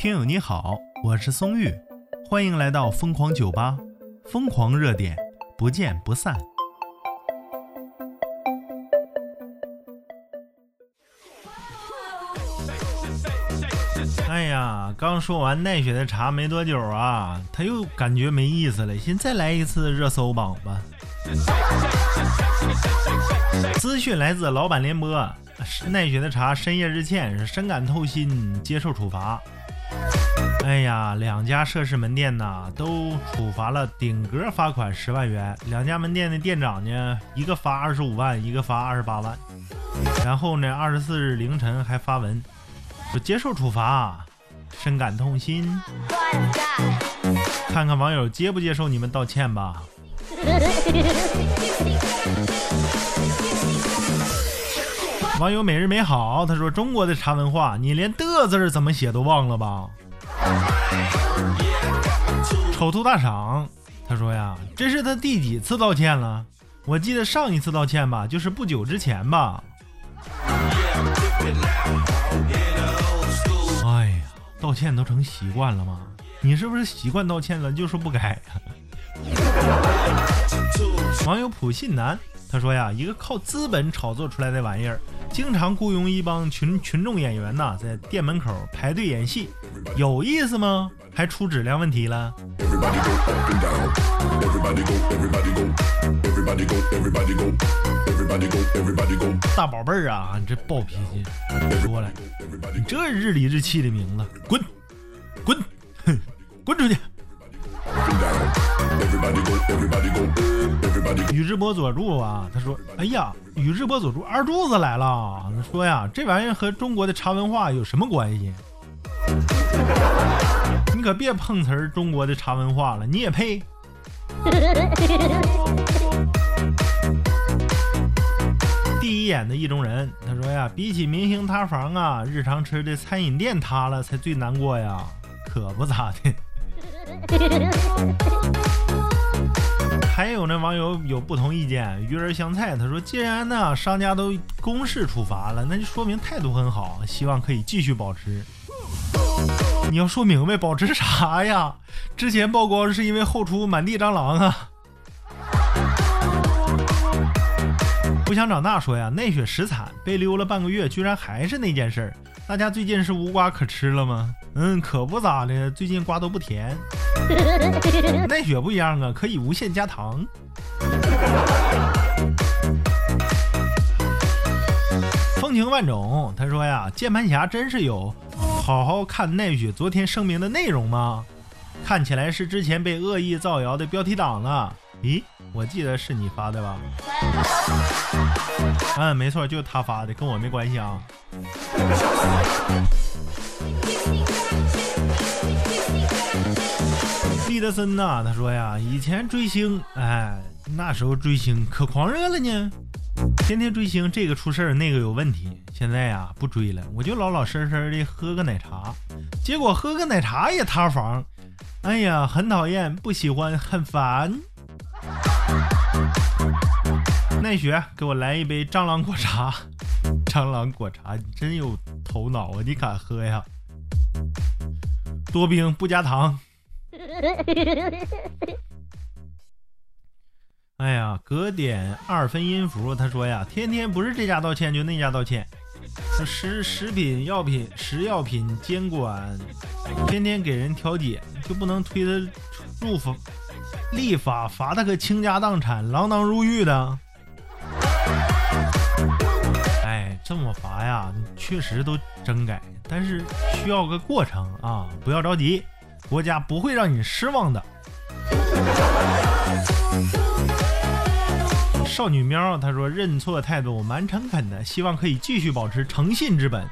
听友你好，我是松玉，欢迎来到疯狂酒吧，疯狂热点，不见不散。哎呀，刚说完奈雪的茶没多久啊，他又感觉没意思了，先再来一次热搜榜吧。资讯来自老板联播，奈雪的茶深夜致歉，深感痛心，接受处罚。哎呀，两家涉事门店呐，都处罚了顶格罚款十万元。两家门店的店长呢，一个罚二十五万，一个罚二十八万。然后呢，二十四日凌晨还发文说接受处罚，深感痛心。看看网友接不接受你们道歉吧。网友每日美好，他说中国的茶文化，你连的字怎么写都忘了吧？丑兔大赏，他说呀，这是他第几次道歉了？我记得上一次道歉吧，就是不久之前吧。哎呀，道歉都成习惯了吗？你是不是习惯道歉了，就说不改？网友普信男，他说呀，一个靠资本炒作出来的玩意儿，经常雇佣一帮群群众演员呐，在店门口排队演戏，有意思吗？还出质量问题了。大宝贝儿啊，你这暴脾气，说了，你这日理日气的名字，滚，滚，滚出去！宇智波佐助啊，他说：“哎呀，宇智波佐助二柱子来了，说呀，这玩意儿和中国的茶文化有什么关系？”你可别碰瓷儿中国的茶文化了，你也配？第一眼的意中人，他说呀，比起明星塌房啊，日常吃的餐饮店塌了才最难过呀，可不咋的。还有呢，网友有不同意见，鱼儿香菜他说，既然呢商家都公示处罚了，那就说明态度很好，希望可以继续保持。你要说明白，保持啥呀？之前曝光是因为后厨满地蟑螂啊。不想长大说呀，奈雪实惨，被溜了半个月，居然还是那件事儿。大家最近是无瓜可吃了吗？嗯，可不咋的，最近瓜都不甜。奈雪不一样啊，可以无限加糖。风情万种，他说呀，键盘侠真是有。好好看奈雪昨天声明的内容吗？看起来是之前被恶意造谣的标题党了。咦，我记得是你发的吧？嗯，没错，就是他发的，跟我没关系啊。利德森呐，他说呀，以前追星，哎，那时候追星可狂热了呢。天天追星，这个出事儿，那个有问题。现在呀，不追了，我就老老实实的喝个奶茶。结果喝个奶茶也塌房，哎呀，很讨厌，不喜欢，很烦。奈雪，给我来一杯蟑螂果茶。蟑螂果茶，你真有头脑啊！你敢喝呀？多冰不加糖。哎呀，隔点二分音符，他说呀，天天不是这家道歉就那家道歉，食食品药品食药品监管天天给人调解，就不能推他入法立法罚他个倾家荡产、锒铛入狱的？哎，这么罚呀，确实都整改，但是需要个过程啊，不要着急，国家不会让你失望的。少女喵，她说认错态度蛮诚恳的，希望可以继续保持诚信之本。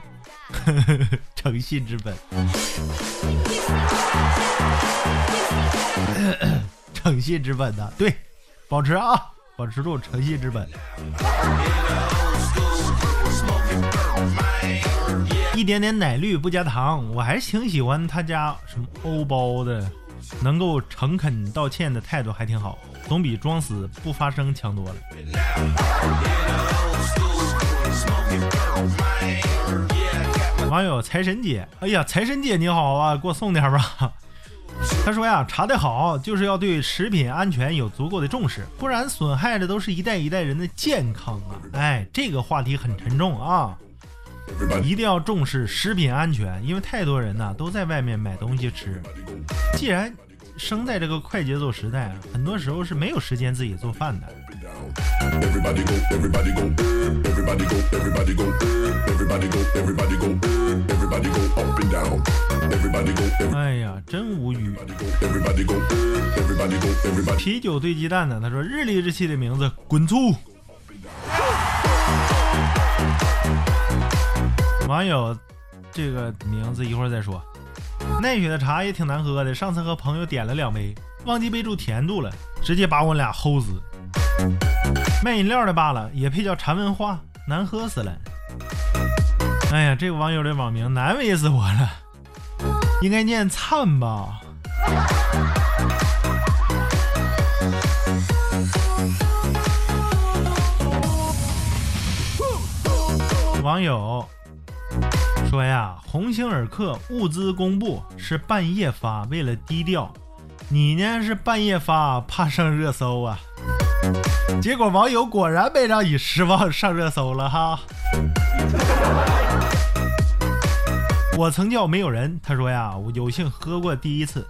诚信之本，诚信之本的，对，保持啊，保持住诚信之本。一点点奶绿不加糖，我还是挺喜欢他家什么欧包的。能够诚恳道歉的态度还挺好，总比装死不发声强多了。网友财神姐，哎呀，财神姐你好啊，给我送点吧。他说呀，查得好就是要对食品安全有足够的重视，不然损害的都是一代一代人的健康啊！哎，这个话题很沉重啊，一定要重视食品安全，因为太多人呢都在外面买东西吃。既然生在这个快节奏时代，很多时候是没有时间自己做饭的。哎呀，真无语！啤酒兑鸡蛋呢？他说日历日期的名字滚粗。网友这个名字一会儿再说。奈雪的茶也挺难喝的，上次和朋友点了两杯，忘记备注甜度了，直接把我俩齁死。卖饮料的罢了，也配叫茶文化？难喝死了！哎呀，这个网友的网名难为死我了，应该念灿吧？网友说呀，鸿星尔克物资公布是半夜发，为了低调。你呢是半夜发，怕上热搜啊？结果网友果然没让你失望，上热搜了哈。我曾叫没有人，他说呀，我有幸喝过第一次，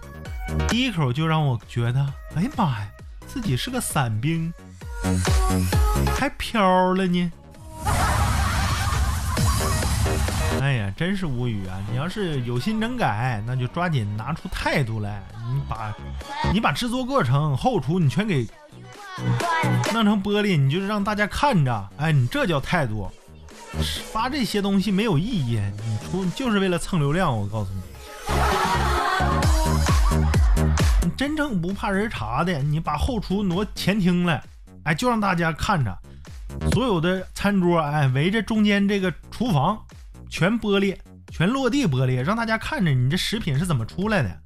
第一口就让我觉得，哎呀妈呀，自己是个伞兵，还飘了呢。哎呀，真是无语啊！你要是有心整改，那就抓紧拿出态度来，你把，你把制作过程、后厨你全给弄成玻璃，你就让大家看着，哎，你这叫态度。发这些东西没有意义，你出就是为了蹭流量。我告诉你，你真正不怕人查的，你把后厨挪前厅来，哎，就让大家看着，所有的餐桌，哎，围着中间这个厨房，全玻璃，全落地玻璃，让大家看着你这食品是怎么出来的。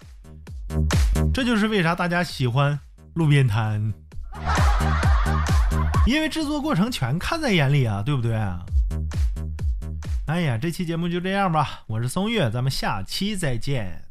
这就是为啥大家喜欢路边摊，因为制作过程全看在眼里啊，对不对？哎呀，这期节目就这样吧，我是松月，咱们下期再见。